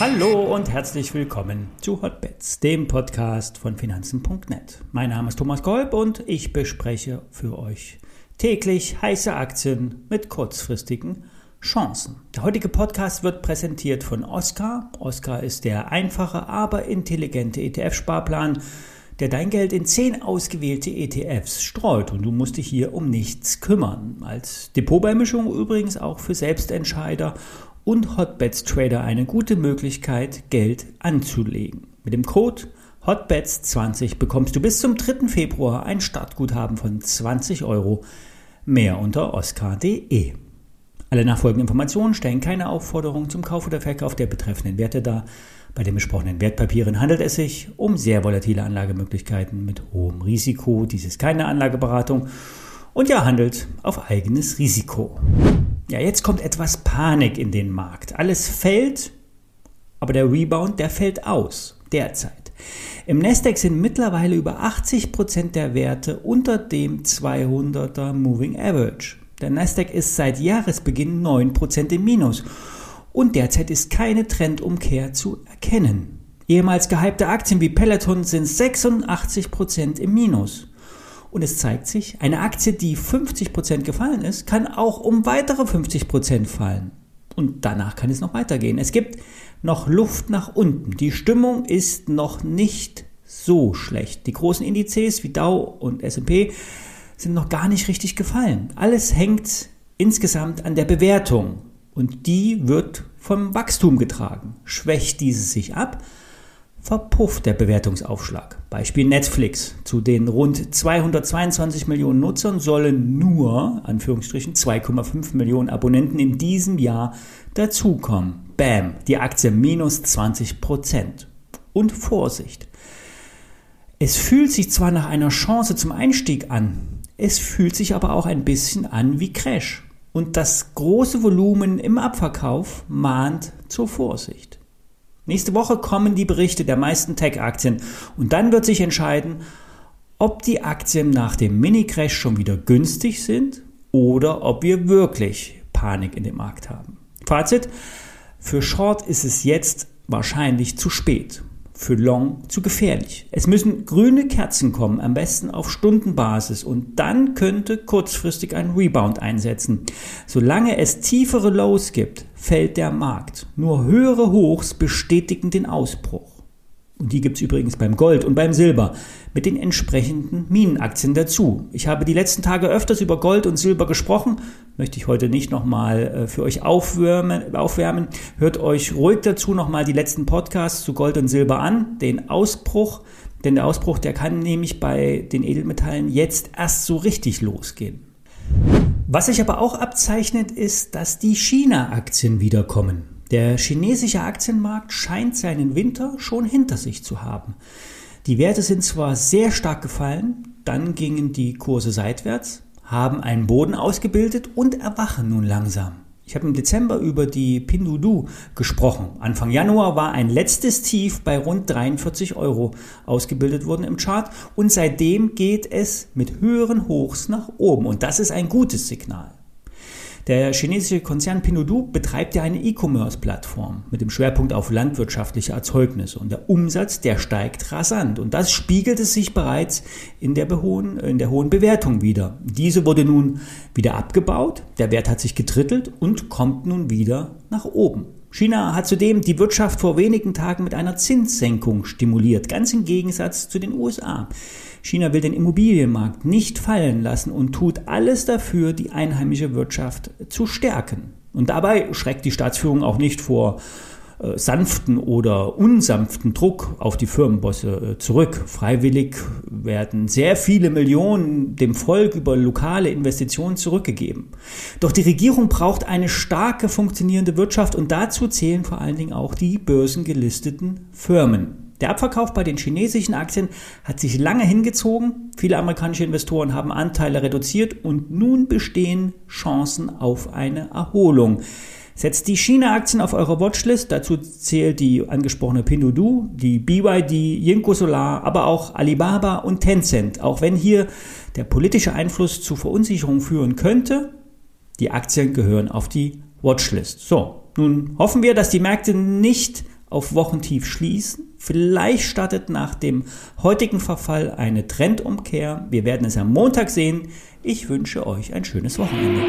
Hallo und herzlich willkommen zu Hotbets, dem Podcast von Finanzen.net. Mein Name ist Thomas Kolb und ich bespreche für euch täglich heiße Aktien mit kurzfristigen Chancen. Der heutige Podcast wird präsentiert von Oscar. Oscar ist der einfache, aber intelligente ETF-Sparplan, der dein Geld in zehn ausgewählte ETFs streut und du musst dich hier um nichts kümmern. Als Depotbeimischung übrigens auch für Selbstentscheider und Hotbets Trader eine gute Möglichkeit, Geld anzulegen. Mit dem Code Hotbets20 bekommst du bis zum 3. Februar ein Startguthaben von 20 Euro. Mehr unter oscar.de. Alle nachfolgenden Informationen stellen keine Aufforderung zum Kauf oder Verkauf der betreffenden Werte dar. Bei den besprochenen Wertpapieren handelt es sich um sehr volatile Anlagemöglichkeiten mit hohem Risiko. Dies ist keine Anlageberatung und ja handelt auf eigenes Risiko. Ja, jetzt kommt etwas Panik in den Markt. Alles fällt, aber der Rebound, der fällt aus, derzeit. Im Nasdaq sind mittlerweile über 80 Prozent der Werte unter dem 200er Moving Average. Der Nasdaq ist seit Jahresbeginn 9% im Minus und derzeit ist keine Trendumkehr zu erkennen. Ehemals gehypte Aktien wie Peloton sind 86% im Minus. Und es zeigt sich, eine Aktie, die 50% gefallen ist, kann auch um weitere 50% fallen. Und danach kann es noch weitergehen. Es gibt noch Luft nach unten. Die Stimmung ist noch nicht so schlecht. Die großen Indizes wie Dow und S&P sind noch gar nicht richtig gefallen. Alles hängt insgesamt an der Bewertung und die wird vom Wachstum getragen. Schwächt dieses sich ab, verpufft der Bewertungsaufschlag. Beispiel Netflix. Zu den rund 222 Millionen Nutzern sollen nur, Anführungsstrichen, 2,5 Millionen Abonnenten in diesem Jahr dazukommen. Bam, die Aktie minus 20 Prozent. Und Vorsicht. Es fühlt sich zwar nach einer Chance zum Einstieg an, es fühlt sich aber auch ein bisschen an wie Crash. Und das große Volumen im Abverkauf mahnt zur Vorsicht. Nächste Woche kommen die Berichte der meisten Tech-Aktien und dann wird sich entscheiden, ob die Aktien nach dem Mini-Crash schon wieder günstig sind oder ob wir wirklich Panik in dem Markt haben. Fazit, für Short ist es jetzt wahrscheinlich zu spät für Long zu gefährlich. Es müssen grüne Kerzen kommen, am besten auf Stundenbasis und dann könnte kurzfristig ein Rebound einsetzen. Solange es tiefere Lows gibt, fällt der Markt. Nur höhere Hochs bestätigen den Ausbruch. Und die gibt es übrigens beim Gold und beim Silber mit den entsprechenden Minenaktien dazu. Ich habe die letzten Tage öfters über Gold und Silber gesprochen, möchte ich heute nicht nochmal äh, für euch aufwärmen, aufwärmen. Hört euch ruhig dazu nochmal die letzten Podcasts zu Gold und Silber an, den Ausbruch, denn der Ausbruch, der kann nämlich bei den Edelmetallen jetzt erst so richtig losgehen. Was sich aber auch abzeichnet, ist, dass die China-Aktien wiederkommen. Der chinesische Aktienmarkt scheint seinen Winter schon hinter sich zu haben. Die Werte sind zwar sehr stark gefallen, dann gingen die Kurse seitwärts, haben einen Boden ausgebildet und erwachen nun langsam. Ich habe im Dezember über die Pinduoduo gesprochen. Anfang Januar war ein letztes Tief bei rund 43 Euro ausgebildet worden im Chart und seitdem geht es mit höheren Hochs nach oben und das ist ein gutes Signal. Der chinesische Konzern Pinduoduo betreibt ja eine E-Commerce-Plattform mit dem Schwerpunkt auf landwirtschaftliche Erzeugnisse und der Umsatz, der steigt rasant und das spiegelt es sich bereits in der, hohen, in der hohen Bewertung wieder. Diese wurde nun wieder abgebaut, der Wert hat sich getrittelt und kommt nun wieder nach oben. China hat zudem die Wirtschaft vor wenigen Tagen mit einer Zinssenkung stimuliert, ganz im Gegensatz zu den USA. China will den Immobilienmarkt nicht fallen lassen und tut alles dafür, die einheimische Wirtschaft zu stärken. Und dabei schreckt die Staatsführung auch nicht vor sanften oder unsanften Druck auf die Firmenbosse äh, zurück. Freiwillig werden sehr viele Millionen dem Volk über lokale Investitionen zurückgegeben. Doch die Regierung braucht eine starke funktionierende Wirtschaft und dazu zählen vor allen Dingen auch die börsengelisteten Firmen. Der Abverkauf bei den chinesischen Aktien hat sich lange hingezogen. Viele amerikanische Investoren haben Anteile reduziert und nun bestehen Chancen auf eine Erholung. Setzt die China-Aktien auf eure Watchlist. Dazu zählt die angesprochene Pinduoduo, die BYD, Yinko Solar, aber auch Alibaba und Tencent. Auch wenn hier der politische Einfluss zu Verunsicherung führen könnte, die Aktien gehören auf die Watchlist. So, nun hoffen wir, dass die Märkte nicht auf Wochentief schließen. Vielleicht startet nach dem heutigen Verfall eine Trendumkehr. Wir werden es am Montag sehen. Ich wünsche euch ein schönes Wochenende.